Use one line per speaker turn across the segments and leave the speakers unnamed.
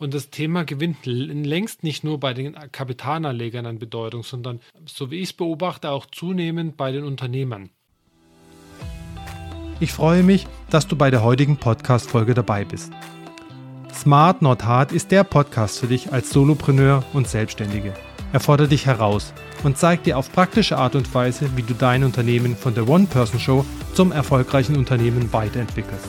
Und das Thema gewinnt längst nicht nur bei den Kapitalanlegern an Bedeutung, sondern, so wie ich es beobachte, auch zunehmend bei den Unternehmern.
Ich freue mich, dass du bei der heutigen Podcast-Folge dabei bist. Smart Not Hard ist der Podcast für dich als Solopreneur und Selbstständige. Er fordert dich heraus und zeigt dir auf praktische Art und Weise, wie du dein Unternehmen von der One-Person-Show zum erfolgreichen Unternehmen weiterentwickelst.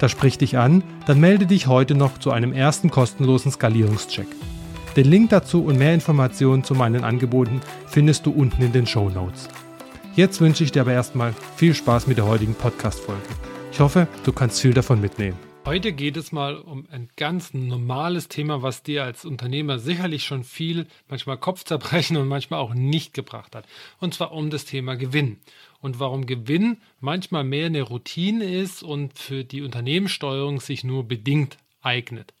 Das spricht dich an, dann melde dich heute noch zu einem ersten kostenlosen Skalierungscheck. Den Link dazu und mehr Informationen zu meinen Angeboten findest du unten in den Show Notes. Jetzt wünsche ich dir aber erstmal viel Spaß mit der heutigen Podcast-Folge. Ich hoffe, du kannst viel davon mitnehmen.
Heute geht es mal um ein ganz normales Thema, was dir als Unternehmer sicherlich schon viel, manchmal Kopfzerbrechen und manchmal auch nicht gebracht hat. Und zwar um das Thema Gewinn. Und warum Gewinn manchmal mehr eine Routine ist und für die Unternehmenssteuerung sich nur bedingt eignet.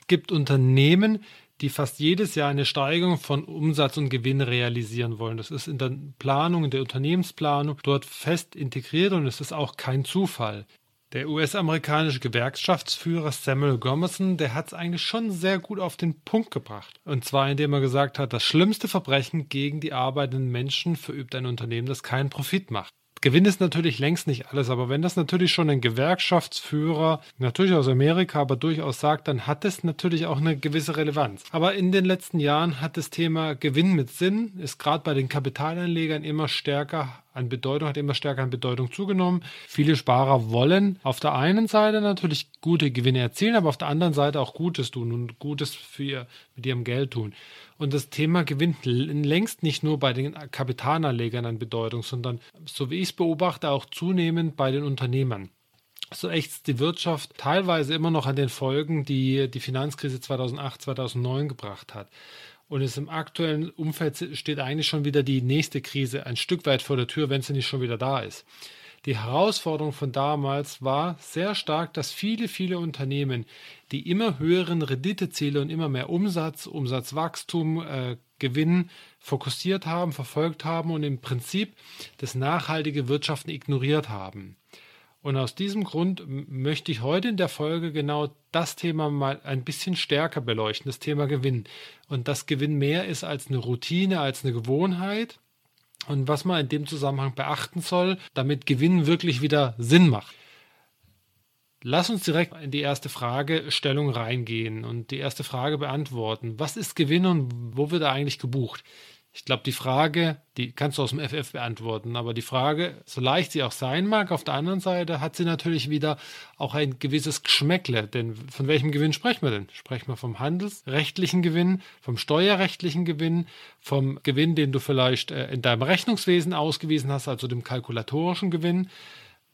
Es gibt Unternehmen, die fast jedes Jahr eine Steigerung von Umsatz und Gewinn realisieren wollen. Das ist in der Planung, in der Unternehmensplanung dort fest integriert und es ist auch kein Zufall. Der US-amerikanische Gewerkschaftsführer Samuel Gomerson, der hat es eigentlich schon sehr gut auf den Punkt gebracht. Und zwar indem er gesagt hat, das schlimmste Verbrechen gegen die arbeitenden Menschen verübt ein Unternehmen, das keinen Profit macht. Gewinn ist natürlich längst nicht alles, aber wenn das natürlich schon ein Gewerkschaftsführer, natürlich aus Amerika, aber durchaus sagt, dann hat es natürlich auch eine gewisse Relevanz. Aber in den letzten Jahren hat das Thema Gewinn mit Sinn, ist gerade bei den Kapitalanlegern immer stärker an Bedeutung, hat immer stärker an Bedeutung zugenommen. Viele Sparer wollen auf der einen Seite natürlich gute Gewinne erzielen, aber auf der anderen Seite auch Gutes tun und Gutes für ihr, mit ihrem Geld tun. Und das Thema gewinnt längst nicht nur bei den Kapitalanlegern an Bedeutung, sondern, so wie ich es beobachte, auch zunehmend bei den Unternehmern. So ächzt die Wirtschaft teilweise immer noch an den Folgen, die die Finanzkrise 2008, 2009 gebracht hat. Und es im aktuellen Umfeld steht eigentlich schon wieder die nächste Krise ein Stück weit vor der Tür, wenn sie nicht schon wieder da ist. Die Herausforderung von damals war sehr stark, dass viele, viele Unternehmen die immer höheren Renditeziele und immer mehr Umsatz, Umsatzwachstum, äh, Gewinn fokussiert haben, verfolgt haben und im Prinzip das nachhaltige Wirtschaften ignoriert haben. Und aus diesem Grund möchte ich heute in der Folge genau das Thema mal ein bisschen stärker beleuchten, das Thema Gewinn. Und dass Gewinn mehr ist als eine Routine, als eine Gewohnheit, und was man in dem Zusammenhang beachten soll, damit Gewinn wirklich wieder Sinn macht. Lass uns direkt in die erste Fragestellung reingehen und die erste Frage beantworten. Was ist Gewinn und wo wird er eigentlich gebucht? Ich glaube, die Frage, die kannst du aus dem FF beantworten, aber die Frage, so leicht sie auch sein mag, auf der anderen Seite hat sie natürlich wieder auch ein gewisses Geschmäckle. Denn von welchem Gewinn sprechen wir denn? Sprechen wir vom handelsrechtlichen Gewinn, vom steuerrechtlichen Gewinn, vom Gewinn, den du vielleicht äh, in deinem Rechnungswesen ausgewiesen hast, also dem kalkulatorischen Gewinn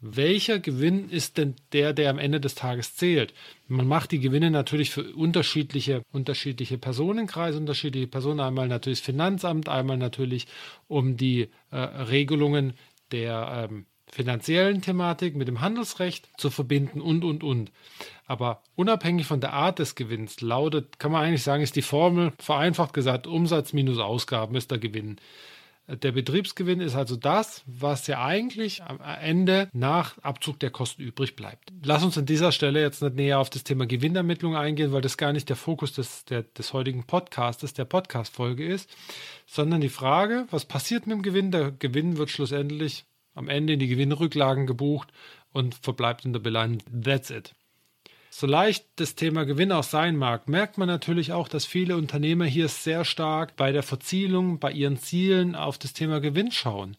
welcher Gewinn ist denn der, der am Ende des Tages zählt? Man macht die Gewinne natürlich für unterschiedliche, unterschiedliche Personenkreise, unterschiedliche Personen. Einmal natürlich das Finanzamt, einmal natürlich um die äh, Regelungen der ähm, finanziellen Thematik mit dem Handelsrecht zu verbinden und, und, und. Aber unabhängig von der Art des Gewinns lautet, kann man eigentlich sagen, ist die Formel vereinfacht gesagt, Umsatz minus Ausgaben ist der Gewinn. Der Betriebsgewinn ist also das, was ja eigentlich am Ende nach Abzug der Kosten übrig bleibt. Lass uns an dieser Stelle jetzt nicht näher auf das Thema Gewinnermittlung eingehen, weil das gar nicht der Fokus des, der, des heutigen Podcastes, der Podcast-Folge ist, sondern die Frage, was passiert mit dem Gewinn? Der Gewinn wird schlussendlich am Ende in die Gewinnrücklagen gebucht und verbleibt in der Bilanz. That's it. So leicht das Thema Gewinn auch sein mag, merkt man natürlich auch, dass viele Unternehmer hier sehr stark bei der Verzielung, bei ihren Zielen auf das Thema Gewinn schauen.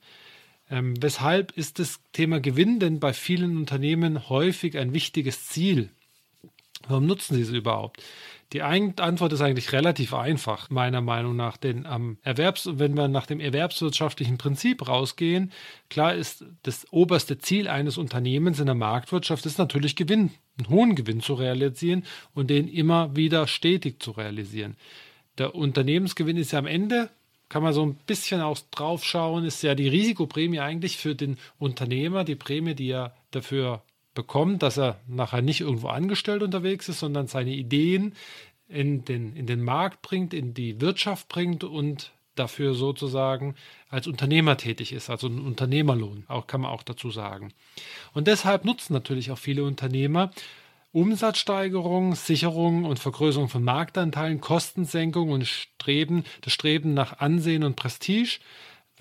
Ähm, weshalb ist das Thema Gewinn denn bei vielen Unternehmen häufig ein wichtiges Ziel? Warum nutzen sie es überhaupt? Die Antwort ist eigentlich relativ einfach, meiner Meinung nach. Denn am Erwerbs, wenn wir nach dem erwerbswirtschaftlichen Prinzip rausgehen, klar ist das oberste Ziel eines Unternehmens in der Marktwirtschaft ist natürlich Gewinn, einen hohen Gewinn zu realisieren und den immer wieder stetig zu realisieren. Der Unternehmensgewinn ist ja am Ende kann man so ein bisschen auch drauf schauen, ist ja die Risikoprämie eigentlich für den Unternehmer, die Prämie, die er dafür bekommt, dass er nachher nicht irgendwo angestellt unterwegs ist, sondern seine Ideen in den, in den Markt bringt, in die Wirtschaft bringt und dafür sozusagen als Unternehmer tätig ist, also ein Unternehmerlohn, auch kann man auch dazu sagen. Und deshalb nutzen natürlich auch viele Unternehmer Umsatzsteigerung, Sicherung und Vergrößerung von Marktanteilen, Kostensenkung und Streben, das Streben nach Ansehen und Prestige.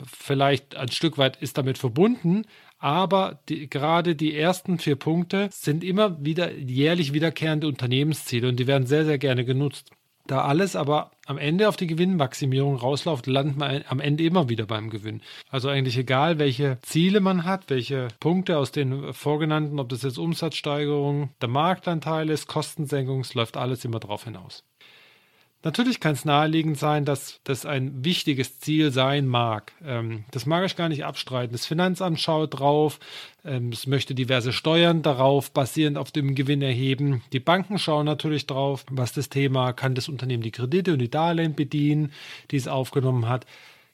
Vielleicht ein Stück weit ist damit verbunden, aber die, gerade die ersten vier Punkte sind immer wieder jährlich wiederkehrende Unternehmensziele und die werden sehr, sehr gerne genutzt. Da alles aber am Ende auf die Gewinnmaximierung rausläuft, landet man am Ende immer wieder beim Gewinn. Also eigentlich egal, welche Ziele man hat, welche Punkte aus den vorgenannten, ob das jetzt Umsatzsteigerung, der Marktanteil ist, Kostensenkung, es läuft alles immer drauf hinaus. Natürlich kann es naheliegend sein, dass das ein wichtiges Ziel sein mag. Ähm, das mag ich gar nicht abstreiten. Das Finanzamt schaut drauf, ähm, es möchte diverse Steuern darauf basierend auf dem Gewinn erheben. Die Banken schauen natürlich drauf, was das Thema, kann das Unternehmen die Kredite und die Darlehen bedienen, die es aufgenommen hat.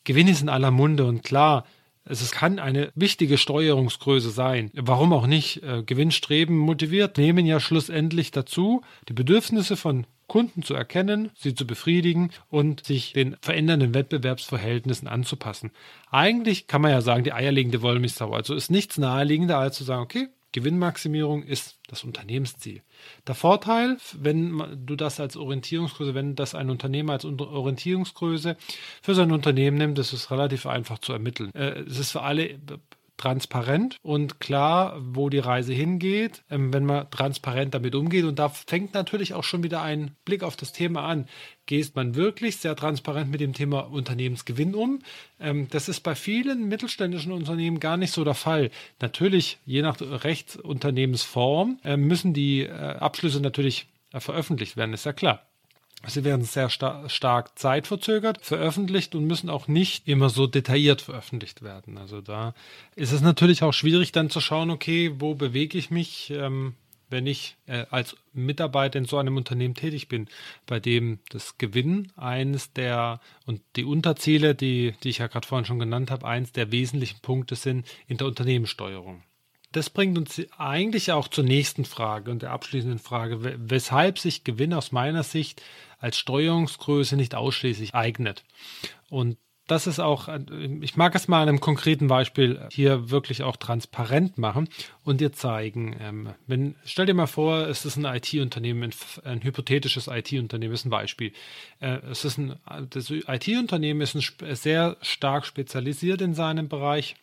Gewinn ist in aller Munde und klar, es kann eine wichtige Steuerungsgröße sein. Warum auch nicht? Äh, Gewinnstreben motiviert, nehmen ja schlussendlich dazu, die Bedürfnisse von Kunden zu erkennen, sie zu befriedigen und sich den verändernden Wettbewerbsverhältnissen anzupassen. Eigentlich kann man ja sagen, die eierlegende Wollmilchsau. Also ist nichts naheliegender, als zu sagen, okay, Gewinnmaximierung ist das Unternehmensziel. Der Vorteil, wenn du das als Orientierungsgröße, wenn das ein Unternehmer als Orientierungsgröße für sein Unternehmen nimmt, das ist relativ einfach zu ermitteln. Äh, es ist für alle transparent und klar, wo die Reise hingeht, ähm, wenn man transparent damit umgeht. Und da fängt natürlich auch schon wieder ein Blick auf das Thema an. Geht man wirklich sehr transparent mit dem Thema Unternehmensgewinn um? Ähm, das ist bei vielen mittelständischen Unternehmen gar nicht so der Fall. Natürlich, je nach Rechtsunternehmensform, äh, müssen die äh, Abschlüsse natürlich äh, veröffentlicht werden, ist ja klar. Sie werden sehr star stark zeitverzögert veröffentlicht und müssen auch nicht immer so detailliert veröffentlicht werden. Also da ist es natürlich auch schwierig dann zu schauen, okay, wo bewege ich mich, ähm, wenn ich äh, als Mitarbeiter in so einem Unternehmen tätig bin, bei dem das Gewinn eines der und die Unterziele, die, die ich ja gerade vorhin schon genannt habe, eins der wesentlichen Punkte sind in der Unternehmenssteuerung. Das bringt uns eigentlich auch zur nächsten Frage und der abschließenden Frage, weshalb sich Gewinn aus meiner Sicht als Steuerungsgröße nicht ausschließlich eignet. Und das ist auch, ich mag es mal an einem konkreten Beispiel hier wirklich auch transparent machen und dir zeigen. Ähm, wenn, stell dir mal vor, es ist ein IT-Unternehmen, ein, hypothetisches IT-Unternehmen, ist ein Beispiel. Äh, es ist ein, das IT-Unternehmen ist ein, sehr stark spezialisiert in seinem Bereich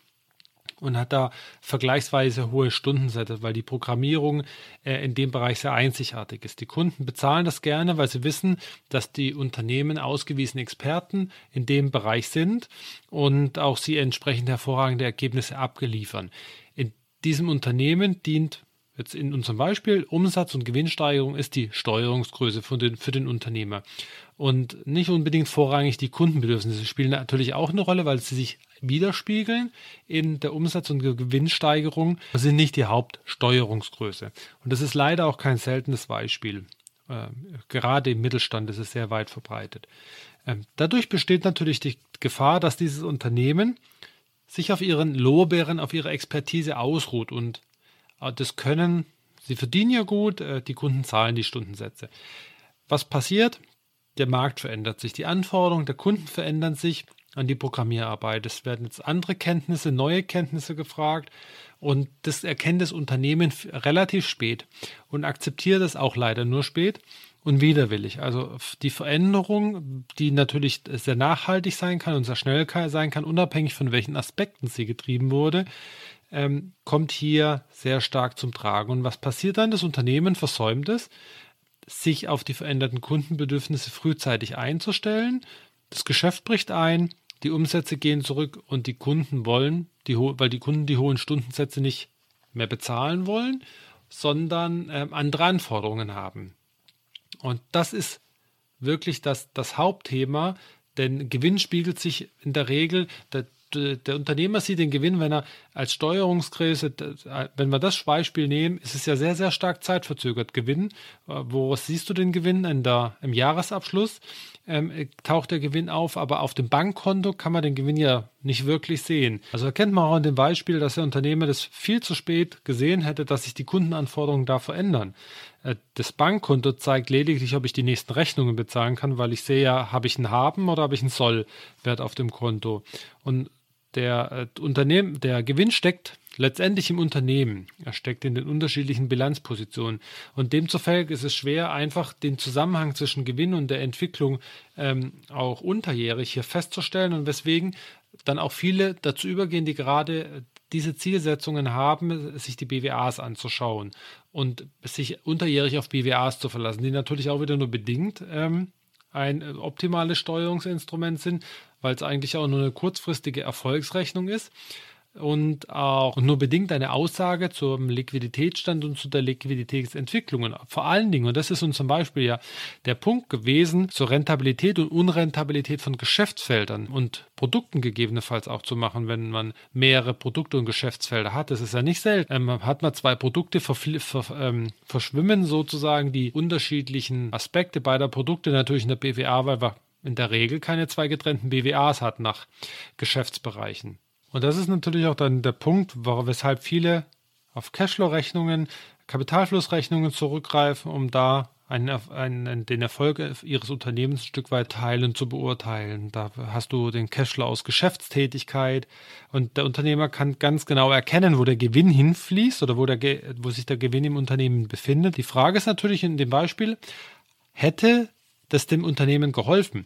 und hat da vergleichsweise hohe Stundensätze, weil die Programmierung äh, in dem Bereich sehr einzigartig ist. Die Kunden bezahlen das gerne, weil sie wissen, dass die Unternehmen ausgewiesene Experten in dem Bereich sind und auch sie entsprechend hervorragende Ergebnisse abgeliefern. In diesem Unternehmen dient Jetzt in unserem Beispiel Umsatz- und Gewinnsteigerung ist die Steuerungsgröße für den, für den Unternehmer. Und nicht unbedingt vorrangig die Kundenbedürfnisse spielen natürlich auch eine Rolle, weil sie sich widerspiegeln in der Umsatz- und Gewinnsteigerung, sind nicht die Hauptsteuerungsgröße. Und das ist leider auch kein seltenes Beispiel. Äh, gerade im Mittelstand ist es sehr weit verbreitet. Ähm, dadurch besteht natürlich die Gefahr, dass dieses Unternehmen sich auf ihren Lorbeeren, auf ihre Expertise ausruht und äh, das können, sie verdienen ja gut, äh, die Kunden zahlen die Stundensätze. Was passiert? Der Markt verändert sich, die Anforderungen der Kunden verändern sich an die Programmierarbeit. Es werden jetzt andere Kenntnisse, neue Kenntnisse gefragt und das erkennt das Unternehmen relativ spät und akzeptiert es auch leider nur spät und widerwillig. Also die Veränderung, die natürlich sehr nachhaltig sein kann und sehr schnell sein kann, unabhängig von welchen Aspekten sie getrieben wurde, ähm, kommt hier sehr stark zum Tragen. Und was passiert dann? Das Unternehmen versäumt es, sich auf die veränderten Kundenbedürfnisse frühzeitig einzustellen. Das Geschäft bricht ein, die Umsätze gehen zurück und die Kunden wollen, die weil die Kunden die hohen Stundensätze nicht mehr bezahlen wollen, sondern äh, andere Anforderungen haben. Und das ist wirklich das, das Hauptthema, denn Gewinn spiegelt sich in der Regel, der, der Unternehmer sieht den Gewinn, wenn er als Steuerungsgröße, wenn wir das Beispiel nehmen, ist es ja sehr, sehr stark zeitverzögert. Gewinn, wo siehst du den Gewinn? In der, Im Jahresabschluss ähm, taucht der Gewinn auf, aber auf dem Bankkonto kann man den Gewinn ja nicht wirklich sehen. Also erkennt man auch an dem Beispiel, dass der Unternehmer das viel zu spät gesehen hätte, dass sich die Kundenanforderungen da verändern. Äh, das Bankkonto zeigt lediglich, ob ich die nächsten Rechnungen bezahlen kann, weil ich sehe ja, habe ich einen Haben oder habe ich einen Sollwert auf dem Konto. Und der äh, Unternehmen, der Gewinn steckt letztendlich im Unternehmen. Er steckt in den unterschiedlichen Bilanzpositionen. Und demzufolge ist es schwer, einfach den Zusammenhang zwischen Gewinn und der Entwicklung ähm, auch unterjährig hier festzustellen und weswegen dann auch viele dazu übergehen, die gerade diese Zielsetzungen haben, sich die BWAs anzuschauen und sich unterjährig auf BWAs zu verlassen, die natürlich auch wieder nur bedingt ähm, ein optimales Steuerungsinstrument sind, weil es eigentlich auch nur eine kurzfristige Erfolgsrechnung ist und auch nur bedingt eine Aussage zum Liquiditätsstand und zu der Liquiditätsentwicklung. Vor allen Dingen, und das ist uns zum Beispiel ja der Punkt gewesen, zur Rentabilität und Unrentabilität von Geschäftsfeldern und Produkten gegebenenfalls auch zu machen, wenn man mehrere Produkte und Geschäftsfelder hat. Das ist ja nicht selten. Ähm, hat man zwei Produkte, ver ähm, verschwimmen sozusagen die unterschiedlichen Aspekte beider Produkte natürlich in der BWA, weil wir in der Regel keine zwei getrennten BWAs hat nach Geschäftsbereichen. Und das ist natürlich auch dann der Punkt, weshalb viele auf Cashflow-Rechnungen, Kapitalflussrechnungen zurückgreifen, um da einen, einen, den Erfolg ihres Unternehmens ein Stück weit teilen zu beurteilen. Da hast du den Cashflow aus Geschäftstätigkeit und der Unternehmer kann ganz genau erkennen, wo der Gewinn hinfließt oder wo, der, wo sich der Gewinn im Unternehmen befindet. Die Frage ist natürlich in dem Beispiel, hätte das dem Unternehmen geholfen?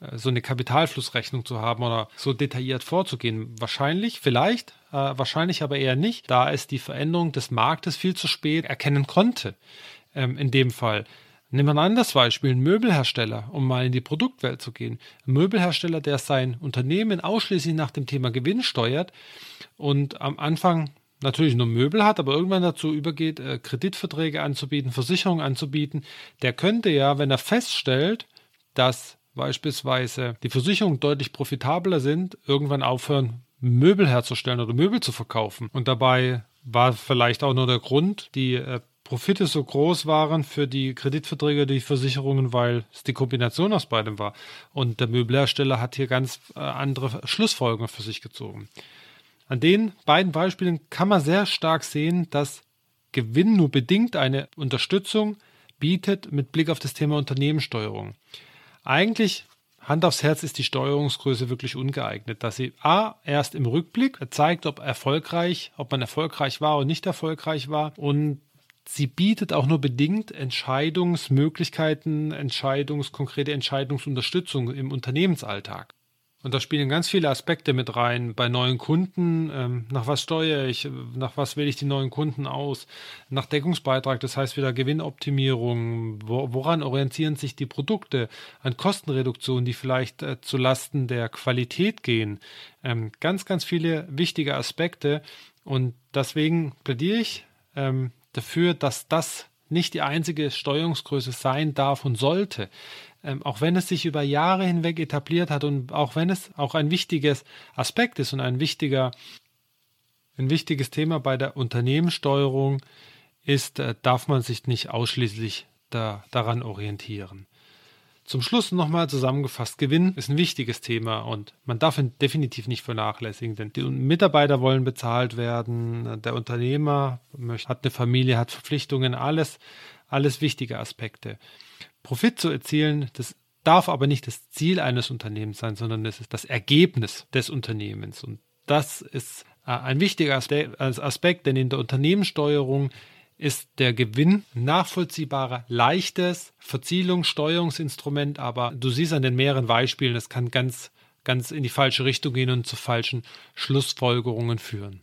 Äh, so eine Kapitalflussrechnung zu haben oder so detailliert vorzugehen. Wahrscheinlich, vielleicht, äh, wahrscheinlich aber eher nicht, da es die Veränderung des Marktes viel zu spät erkennen konnte. Ähm, in dem Fall. Nehmen wir ein anderes Beispiel, ein Möbelhersteller, um mal in die Produktwelt zu gehen. Ein Möbelhersteller, der sein Unternehmen ausschließlich nach dem Thema Gewinn steuert und am Anfang natürlich nur Möbel hat, aber irgendwann dazu übergeht, äh, Kreditverträge anzubieten, Versicherungen anzubieten, der könnte ja, wenn er feststellt, dass beispielsweise die Versicherungen deutlich profitabler sind, irgendwann aufhören, Möbel herzustellen oder Möbel zu verkaufen. Und dabei war vielleicht auch nur der Grund, die äh, Profite so groß waren für die Kreditverträge, die Versicherungen, weil es die Kombination aus beidem war. Und der Möbelhersteller hat hier ganz äh, andere Schlussfolgerungen für sich gezogen. An den beiden Beispielen kann man sehr stark sehen, dass Gewinn nur bedingt eine Unterstützung bietet mit Blick auf das Thema Unternehmenssteuerung. Eigentlich Hand aufs Herz ist die Steuerungsgröße wirklich ungeeignet, dass sie A erst im Rückblick zeigt, ob erfolgreich, ob man erfolgreich war und nicht erfolgreich war und sie bietet auch nur bedingt Entscheidungsmöglichkeiten, Entscheidungs konkrete Entscheidungsunterstützung im Unternehmensalltag. Und da spielen ganz viele Aspekte mit rein. Bei neuen Kunden, ähm, nach was steuere ich, nach was wähle ich die neuen Kunden aus, nach Deckungsbeitrag, das heißt wieder Gewinnoptimierung, wo, woran orientieren sich die Produkte, an Kostenreduktion, die vielleicht äh, zu der Qualität gehen. Ähm, ganz, ganz viele wichtige Aspekte. Und deswegen plädiere ich ähm, dafür, dass das nicht die einzige Steuerungsgröße sein darf und sollte ähm, auch wenn es sich über Jahre hinweg etabliert hat und auch wenn es auch ein wichtiges Aspekt ist und ein wichtiger, ein wichtiges Thema bei der Unternehmenssteuerung ist, äh, darf man sich nicht ausschließlich da, daran orientieren. Zum Schluss nochmal zusammengefasst, Gewinn ist ein wichtiges Thema und man darf ihn definitiv nicht vernachlässigen, denn die Mitarbeiter wollen bezahlt werden, der Unternehmer hat eine Familie, hat Verpflichtungen, alles, alles wichtige Aspekte. Profit zu erzielen, das darf aber nicht das Ziel eines Unternehmens sein, sondern es ist das Ergebnis des Unternehmens. Und das ist äh, ein wichtiger Aspekt, denn in der Unternehmenssteuerung ist der Gewinn nachvollziehbarer, leichtes Verzielungssteuerungsinstrument, aber du siehst an den mehreren Beispielen, es kann ganz, ganz in die falsche Richtung gehen und zu falschen Schlussfolgerungen führen.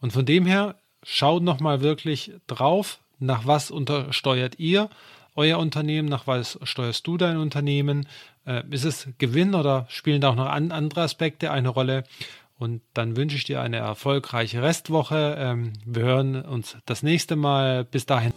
Und von dem her, schaut nochmal wirklich drauf, nach was untersteuert ihr euer Unternehmen, nach was steuerst du dein Unternehmen? Äh, ist es Gewinn oder spielen da auch noch an, andere Aspekte eine Rolle? Und dann wünsche ich dir eine erfolgreiche Restwoche. Ähm, wir hören uns das nächste Mal. Bis dahin.